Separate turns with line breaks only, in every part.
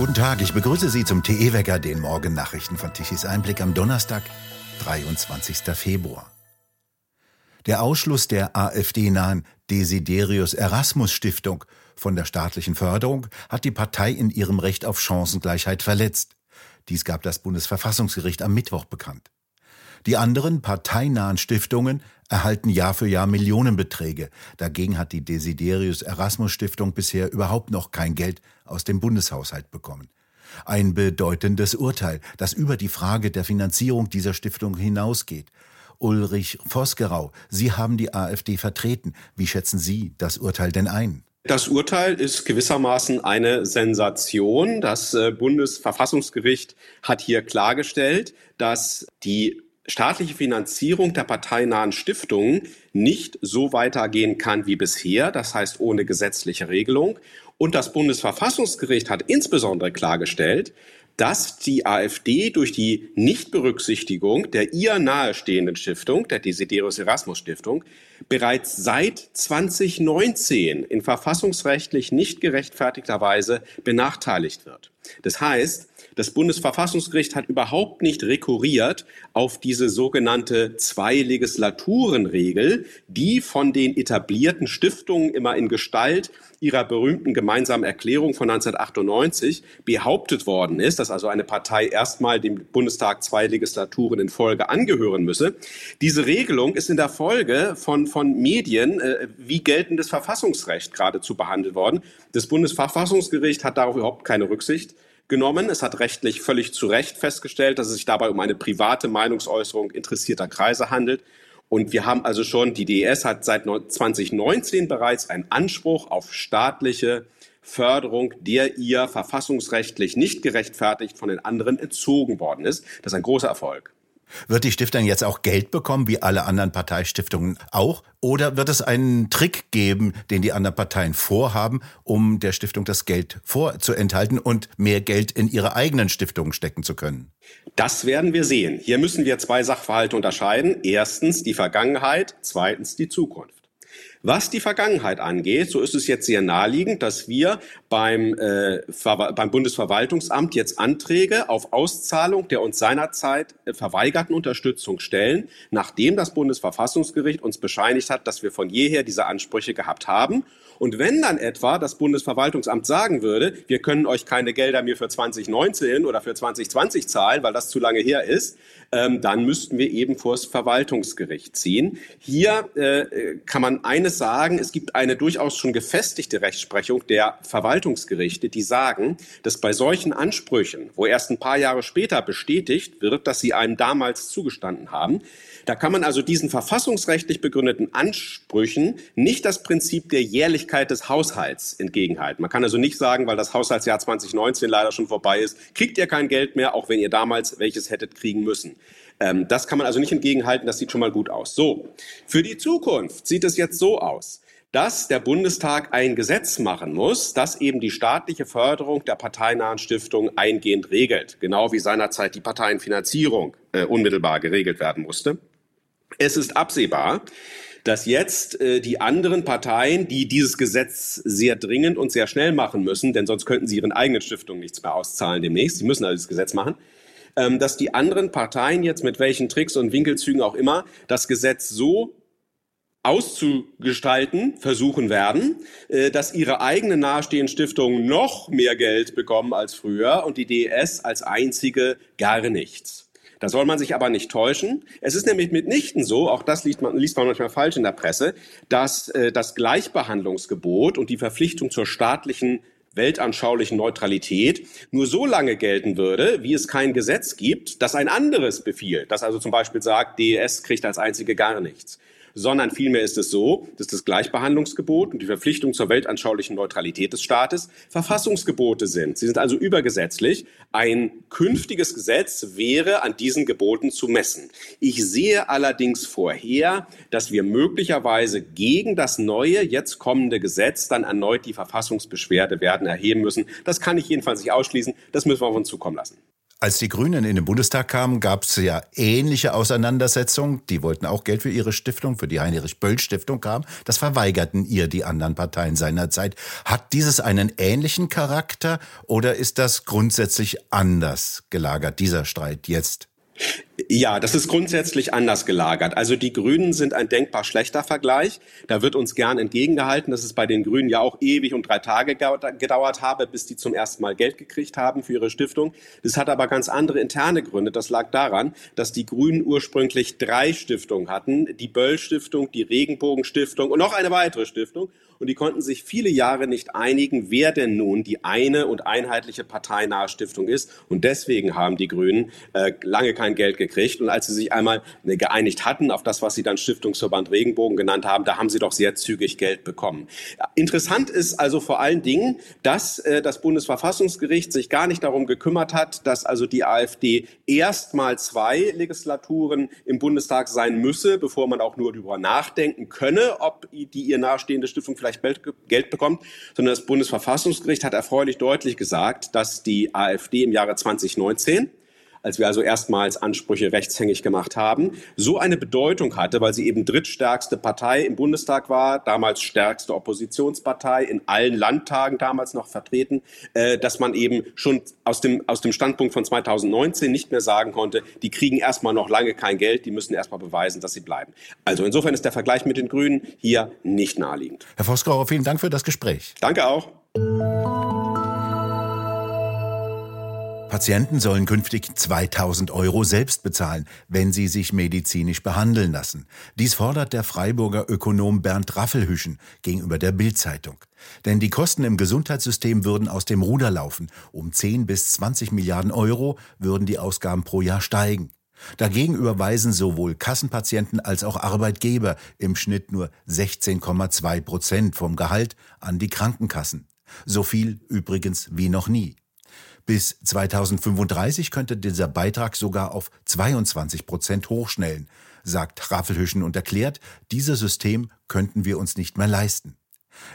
Guten Tag, ich begrüße Sie zum TE-Wecker, den Morgennachrichten von Tichys Einblick am Donnerstag, 23. Februar. Der Ausschluss der AfD-nahen Desiderius Erasmus Stiftung von der staatlichen Förderung hat die Partei in ihrem Recht auf Chancengleichheit verletzt. Dies gab das Bundesverfassungsgericht am Mittwoch bekannt. Die anderen parteinahen Stiftungen erhalten Jahr für Jahr Millionenbeträge. Dagegen hat die Desiderius Erasmus Stiftung bisher überhaupt noch kein Geld aus dem Bundeshaushalt bekommen. Ein bedeutendes Urteil, das über die Frage der Finanzierung dieser Stiftung hinausgeht. Ulrich Vosgerau, Sie haben die AfD vertreten. Wie schätzen Sie das Urteil denn ein?
Das Urteil ist gewissermaßen eine Sensation. Das äh, Bundesverfassungsgericht hat hier klargestellt, dass die staatliche Finanzierung der parteinahen Stiftungen nicht so weitergehen kann wie bisher, das heißt ohne gesetzliche Regelung. Und das Bundesverfassungsgericht hat insbesondere klargestellt, dass die AfD durch die Nichtberücksichtigung der ihr nahestehenden Stiftung, der Desiderius Erasmus Stiftung, bereits seit 2019 in verfassungsrechtlich nicht gerechtfertigter Weise benachteiligt wird. Das heißt, das Bundesverfassungsgericht hat überhaupt nicht rekurriert auf diese sogenannte Zwei-Legislaturen-Regel, die von den etablierten Stiftungen immer in Gestalt ihrer berühmten gemeinsamen Erklärung von 1998 behauptet worden ist, dass also eine Partei erstmal dem Bundestag zwei Legislaturen in Folge angehören müsse. Diese Regelung ist in der Folge von, von Medien äh, wie geltendes Verfassungsrecht geradezu behandelt worden. Das Bundesverfassungsgericht hat darauf überhaupt keine Rücksicht genommen. Es hat rechtlich völlig zu Recht festgestellt, dass es sich dabei um eine private Meinungsäußerung interessierter Kreise handelt. Und wir haben also schon, die DES hat seit 2019 bereits einen Anspruch auf staatliche Förderung, der ihr verfassungsrechtlich nicht gerechtfertigt von den anderen entzogen worden ist. Das ist ein großer Erfolg.
Wird die Stiftung jetzt auch Geld bekommen, wie alle anderen Parteistiftungen auch? Oder wird es einen Trick geben, den die anderen Parteien vorhaben, um der Stiftung das Geld vorzuenthalten und mehr Geld in ihre eigenen Stiftungen stecken zu können?
Das werden wir sehen. Hier müssen wir zwei Sachverhalte unterscheiden. Erstens die Vergangenheit, zweitens die Zukunft. Was die Vergangenheit angeht, so ist es jetzt sehr naheliegend, dass wir beim, äh, beim Bundesverwaltungsamt jetzt Anträge auf Auszahlung der uns seinerzeit äh, verweigerten Unterstützung stellen, nachdem das Bundesverfassungsgericht uns bescheinigt hat, dass wir von jeher diese Ansprüche gehabt haben. Und wenn dann etwa das Bundesverwaltungsamt sagen würde, wir können euch keine Gelder mehr für 2019 oder für 2020 zahlen, weil das zu lange her ist, ähm, dann müssten wir eben vor das Verwaltungsgericht ziehen. Hier äh, kann man eines sagen, es gibt eine durchaus schon gefestigte Rechtsprechung der Verwaltungsgerichte, die sagen, dass bei solchen Ansprüchen, wo erst ein paar Jahre später bestätigt wird, dass sie einem damals zugestanden haben, da kann man also diesen verfassungsrechtlich begründeten Ansprüchen nicht das Prinzip der Jährlichkeit des Haushalts entgegenhalten. Man kann also nicht sagen, weil das Haushaltsjahr 2019 leider schon vorbei ist, kriegt ihr kein Geld mehr, auch wenn ihr damals welches hättet kriegen müssen. Ähm, das kann man also nicht entgegenhalten, das sieht schon mal gut aus. So, für die Zukunft sieht es jetzt so aus dass der Bundestag ein Gesetz machen muss, das eben die staatliche Förderung der parteinahen Stiftungen eingehend regelt, genau wie seinerzeit die Parteienfinanzierung äh, unmittelbar geregelt werden musste. Es ist absehbar, dass jetzt äh, die anderen Parteien, die dieses Gesetz sehr dringend und sehr schnell machen müssen, denn sonst könnten sie ihren eigenen Stiftungen nichts mehr auszahlen demnächst, sie müssen also das Gesetz machen, ähm, dass die anderen Parteien jetzt mit welchen Tricks und Winkelzügen auch immer das Gesetz so auszugestalten versuchen werden, äh, dass ihre eigenen nahestehenden Stiftungen noch mehr Geld bekommen als früher und die DES als einzige gar nichts. Da soll man sich aber nicht täuschen. Es ist nämlich mitnichten so, auch das liest man, liest man manchmal falsch in der Presse, dass äh, das Gleichbehandlungsgebot und die Verpflichtung zur staatlichen weltanschaulichen Neutralität nur so lange gelten würde, wie es kein Gesetz gibt, das ein anderes befiehlt, das also zum Beispiel sagt, DES kriegt als einzige gar nichts sondern vielmehr ist es so, dass das Gleichbehandlungsgebot und die Verpflichtung zur weltanschaulichen Neutralität des Staates Verfassungsgebote sind. Sie sind also übergesetzlich. Ein künftiges Gesetz wäre an diesen Geboten zu messen. Ich sehe allerdings vorher, dass wir möglicherweise gegen das neue, jetzt kommende Gesetz dann erneut die Verfassungsbeschwerde werden erheben müssen. Das kann ich jedenfalls nicht ausschließen. Das müssen wir auf uns zukommen lassen.
Als die Grünen in den Bundestag kamen, gab es ja ähnliche Auseinandersetzungen. Die wollten auch Geld für ihre Stiftung, für die Heinrich-Böll-Stiftung kam. Das verweigerten ihr die anderen Parteien seinerzeit. Hat dieses einen ähnlichen Charakter oder ist das grundsätzlich anders gelagert, dieser Streit jetzt?
Ja, das ist grundsätzlich anders gelagert. Also die Grünen sind ein denkbar schlechter Vergleich. Da wird uns gern entgegengehalten, dass es bei den Grünen ja auch ewig und drei Tage gedauert habe, bis die zum ersten Mal Geld gekriegt haben für ihre Stiftung. Das hat aber ganz andere interne Gründe. Das lag daran, dass die Grünen ursprünglich drei Stiftungen hatten. Die Böll Stiftung, die Regenbogen Stiftung und noch eine weitere Stiftung und die konnten sich viele Jahre nicht einigen, wer denn nun die eine und einheitliche parteinahe Stiftung ist. Und deswegen haben die Grünen äh, lange kein Geld gekriegt. Und als sie sich einmal äh, geeinigt hatten auf das, was sie dann Stiftungsverband Regenbogen genannt haben, da haben sie doch sehr zügig Geld bekommen. Interessant ist also vor allen Dingen, dass äh, das Bundesverfassungsgericht sich gar nicht darum gekümmert hat, dass also die AfD erstmal zwei Legislaturen im Bundestag sein müsse, bevor man auch nur darüber nachdenken könne, ob die ihr nahestehende Stiftung vielleicht vielleicht Geld bekommt, sondern das Bundesverfassungsgericht hat erfreulich deutlich gesagt, dass die AfD im Jahre 2019 als wir also erstmals Ansprüche rechtshängig gemacht haben, so eine Bedeutung hatte, weil sie eben drittstärkste Partei im Bundestag war, damals stärkste Oppositionspartei, in allen Landtagen damals noch vertreten, äh, dass man eben schon aus dem, aus dem Standpunkt von 2019 nicht mehr sagen konnte, die kriegen erstmal noch lange kein Geld, die müssen erstmal beweisen, dass sie bleiben. Also insofern ist der Vergleich mit den Grünen hier nicht naheliegend.
Herr Vosgrauer, vielen Dank für das Gespräch.
Danke auch.
Patienten sollen künftig 2000 Euro selbst bezahlen, wenn sie sich medizinisch behandeln lassen. Dies fordert der Freiburger Ökonom Bernd Raffelhüschen gegenüber der Bild-Zeitung. Denn die Kosten im Gesundheitssystem würden aus dem Ruder laufen. Um 10 bis 20 Milliarden Euro würden die Ausgaben pro Jahr steigen. Dagegen überweisen sowohl Kassenpatienten als auch Arbeitgeber im Schnitt nur 16,2 Prozent vom Gehalt an die Krankenkassen. So viel übrigens wie noch nie. Bis 2035 könnte dieser Beitrag sogar auf 22 Prozent hochschnellen, sagt Raffelhüschen und erklärt, dieses System könnten wir uns nicht mehr leisten.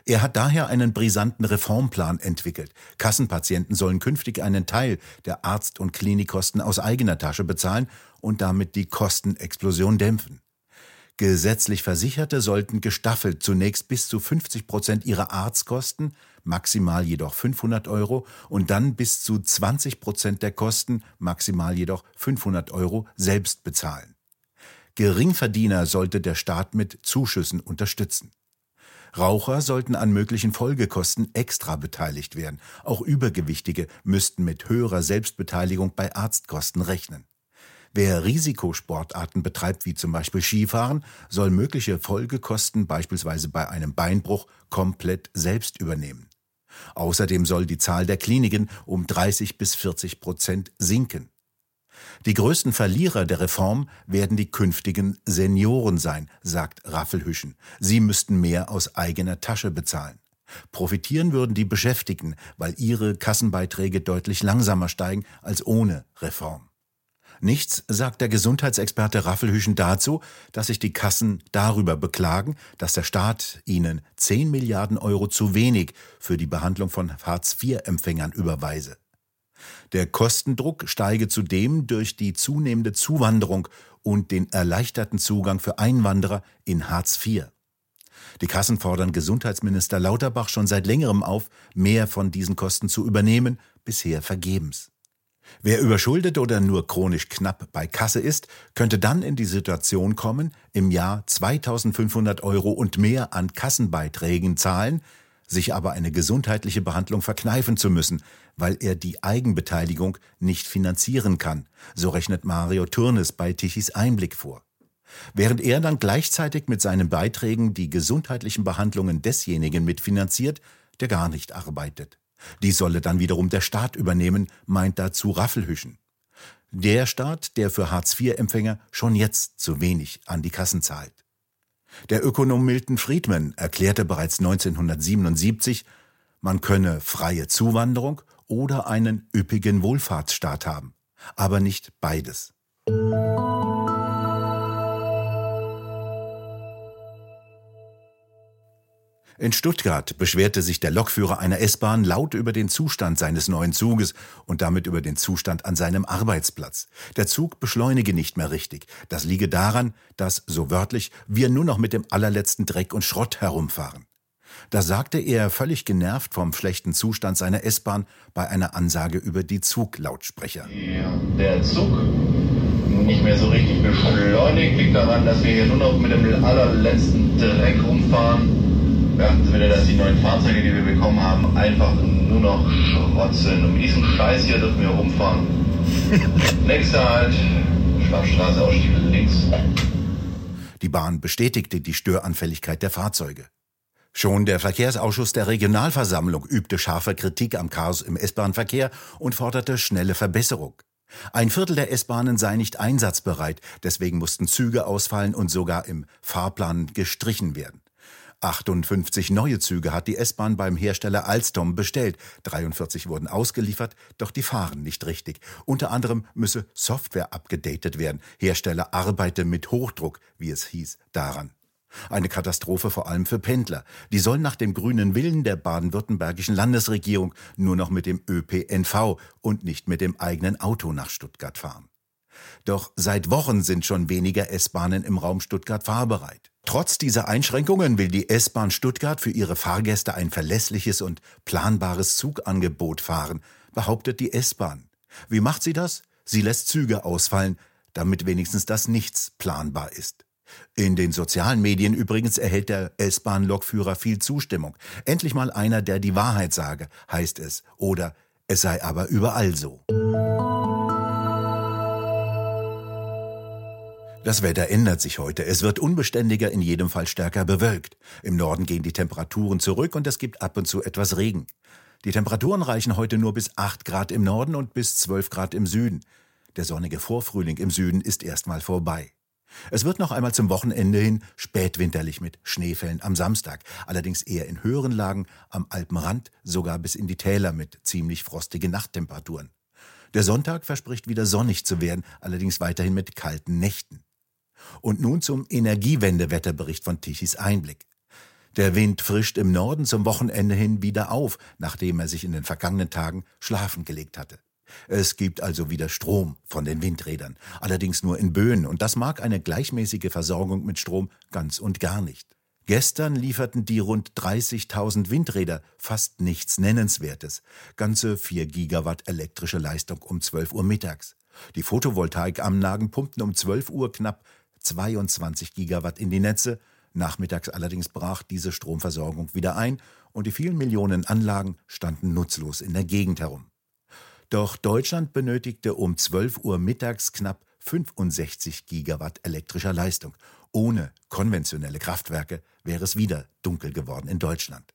Er hat daher einen brisanten Reformplan entwickelt. Kassenpatienten sollen künftig einen Teil der Arzt- und Klinikkosten aus eigener Tasche bezahlen und damit die Kostenexplosion dämpfen. Gesetzlich Versicherte sollten gestaffelt zunächst bis zu 50 Prozent ihrer Arztkosten, maximal jedoch 500 Euro, und dann bis zu 20 Prozent der Kosten, maximal jedoch 500 Euro, selbst bezahlen. Geringverdiener sollte der Staat mit Zuschüssen unterstützen. Raucher sollten an möglichen Folgekosten extra beteiligt werden. Auch Übergewichtige müssten mit höherer Selbstbeteiligung bei Arztkosten rechnen. Wer Risikosportarten betreibt, wie zum Beispiel Skifahren, soll mögliche Folgekosten beispielsweise bei einem Beinbruch komplett selbst übernehmen. Außerdem soll die Zahl der Kliniken um 30 bis 40 Prozent sinken. Die größten Verlierer der Reform werden die künftigen Senioren sein, sagt Raffelhüschen. Sie müssten mehr aus eigener Tasche bezahlen. Profitieren würden die Beschäftigten, weil ihre Kassenbeiträge deutlich langsamer steigen als ohne Reform. Nichts sagt der Gesundheitsexperte Raffelhüschen dazu, dass sich die Kassen darüber beklagen, dass der Staat ihnen 10 Milliarden Euro zu wenig für die Behandlung von Hartz-IV-Empfängern überweise. Der Kostendruck steige zudem durch die zunehmende Zuwanderung und den erleichterten Zugang für Einwanderer in Hartz IV. Die Kassen fordern Gesundheitsminister Lauterbach schon seit längerem auf, mehr von diesen Kosten zu übernehmen, bisher vergebens. Wer überschuldet oder nur chronisch knapp bei Kasse ist, könnte dann in die Situation kommen, im Jahr 2500 Euro und mehr an Kassenbeiträgen zahlen, sich aber eine gesundheitliche Behandlung verkneifen zu müssen, weil er die Eigenbeteiligung nicht finanzieren kann, so rechnet Mario Turnes bei Tichys Einblick vor. Während er dann gleichzeitig mit seinen Beiträgen die gesundheitlichen Behandlungen desjenigen mitfinanziert, der gar nicht arbeitet. Die solle dann wiederum der Staat übernehmen, meint dazu Raffelhüschen. Der Staat, der für Hartz-IV-Empfänger schon jetzt zu wenig an die Kassen zahlt. Der Ökonom Milton Friedman erklärte bereits 1977, man könne freie Zuwanderung oder einen üppigen Wohlfahrtsstaat haben, aber nicht beides. In Stuttgart beschwerte sich der Lokführer einer S-Bahn laut über den Zustand seines neuen Zuges und damit über den Zustand an seinem Arbeitsplatz. Der Zug beschleunige nicht mehr richtig. Das liege daran, dass, so wörtlich, wir nur noch mit dem allerletzten Dreck und Schrott herumfahren. Da sagte er völlig genervt vom schlechten Zustand seiner S-Bahn bei einer Ansage über die Zuglautsprecher.
Der Zug nicht mehr so richtig beschleunigt, liegt daran, dass wir hier nur noch mit dem allerletzten Dreck rumfahren beachten Sie bitte, dass die neuen Fahrzeuge, die wir bekommen haben, einfach nur noch Schrott sind. Und mit diesem Scheiß hier dürfen wir rumfahren. Nächster Halt, Schwarzstraße, Ausstieg links.
Die Bahn bestätigte die Störanfälligkeit der Fahrzeuge. Schon der Verkehrsausschuss der Regionalversammlung übte scharfe Kritik am Chaos im S-Bahn-Verkehr und forderte schnelle Verbesserung. Ein Viertel der S-Bahnen sei nicht einsatzbereit, deswegen mussten Züge ausfallen und sogar im Fahrplan gestrichen werden. 58 neue Züge hat die S-Bahn beim Hersteller Alstom bestellt. 43 wurden ausgeliefert, doch die fahren nicht richtig. Unter anderem müsse Software abgedatet werden. Hersteller arbeite mit Hochdruck, wie es hieß, daran. Eine Katastrophe vor allem für Pendler. Die sollen nach dem grünen Willen der baden-württembergischen Landesregierung nur noch mit dem ÖPNV und nicht mit dem eigenen Auto nach Stuttgart fahren. Doch seit Wochen sind schon weniger S-Bahnen im Raum Stuttgart fahrbereit. Trotz dieser Einschränkungen will die S-Bahn Stuttgart für ihre Fahrgäste ein verlässliches und planbares Zugangebot fahren, behauptet die S-Bahn. Wie macht sie das? Sie lässt Züge ausfallen, damit wenigstens das Nichts planbar ist. In den sozialen Medien übrigens erhält der S-Bahn-Lokführer viel Zustimmung. Endlich mal einer, der die Wahrheit sage, heißt es. Oder es sei aber überall so. Das Wetter ändert sich heute. Es wird unbeständiger, in jedem Fall stärker bewölkt. Im Norden gehen die Temperaturen zurück und es gibt ab und zu etwas Regen. Die Temperaturen reichen heute nur bis 8 Grad im Norden und bis 12 Grad im Süden. Der sonnige Vorfrühling im Süden ist erstmal vorbei. Es wird noch einmal zum Wochenende hin spätwinterlich mit Schneefällen am Samstag, allerdings eher in höheren Lagen, am Alpenrand, sogar bis in die Täler mit ziemlich frostigen Nachttemperaturen. Der Sonntag verspricht wieder sonnig zu werden, allerdings weiterhin mit kalten Nächten. Und nun zum Energiewendewetterbericht von Tichys Einblick. Der Wind frischt im Norden zum Wochenende hin wieder auf, nachdem er sich in den vergangenen Tagen schlafen gelegt hatte. Es gibt also wieder Strom von den Windrädern, allerdings nur in Böen, und das mag eine gleichmäßige Versorgung mit Strom ganz und gar nicht. Gestern lieferten die rund 30.000 Windräder fast nichts Nennenswertes, ganze 4 Gigawatt elektrische Leistung um 12 Uhr mittags. Die Photovoltaikanlagen pumpten um 12 Uhr knapp 22 Gigawatt in die Netze. Nachmittags allerdings brach diese Stromversorgung wieder ein und die vielen Millionen Anlagen standen nutzlos in der Gegend herum. Doch Deutschland benötigte um 12 Uhr mittags knapp 65 Gigawatt elektrischer Leistung. Ohne konventionelle Kraftwerke wäre es wieder dunkel geworden in Deutschland.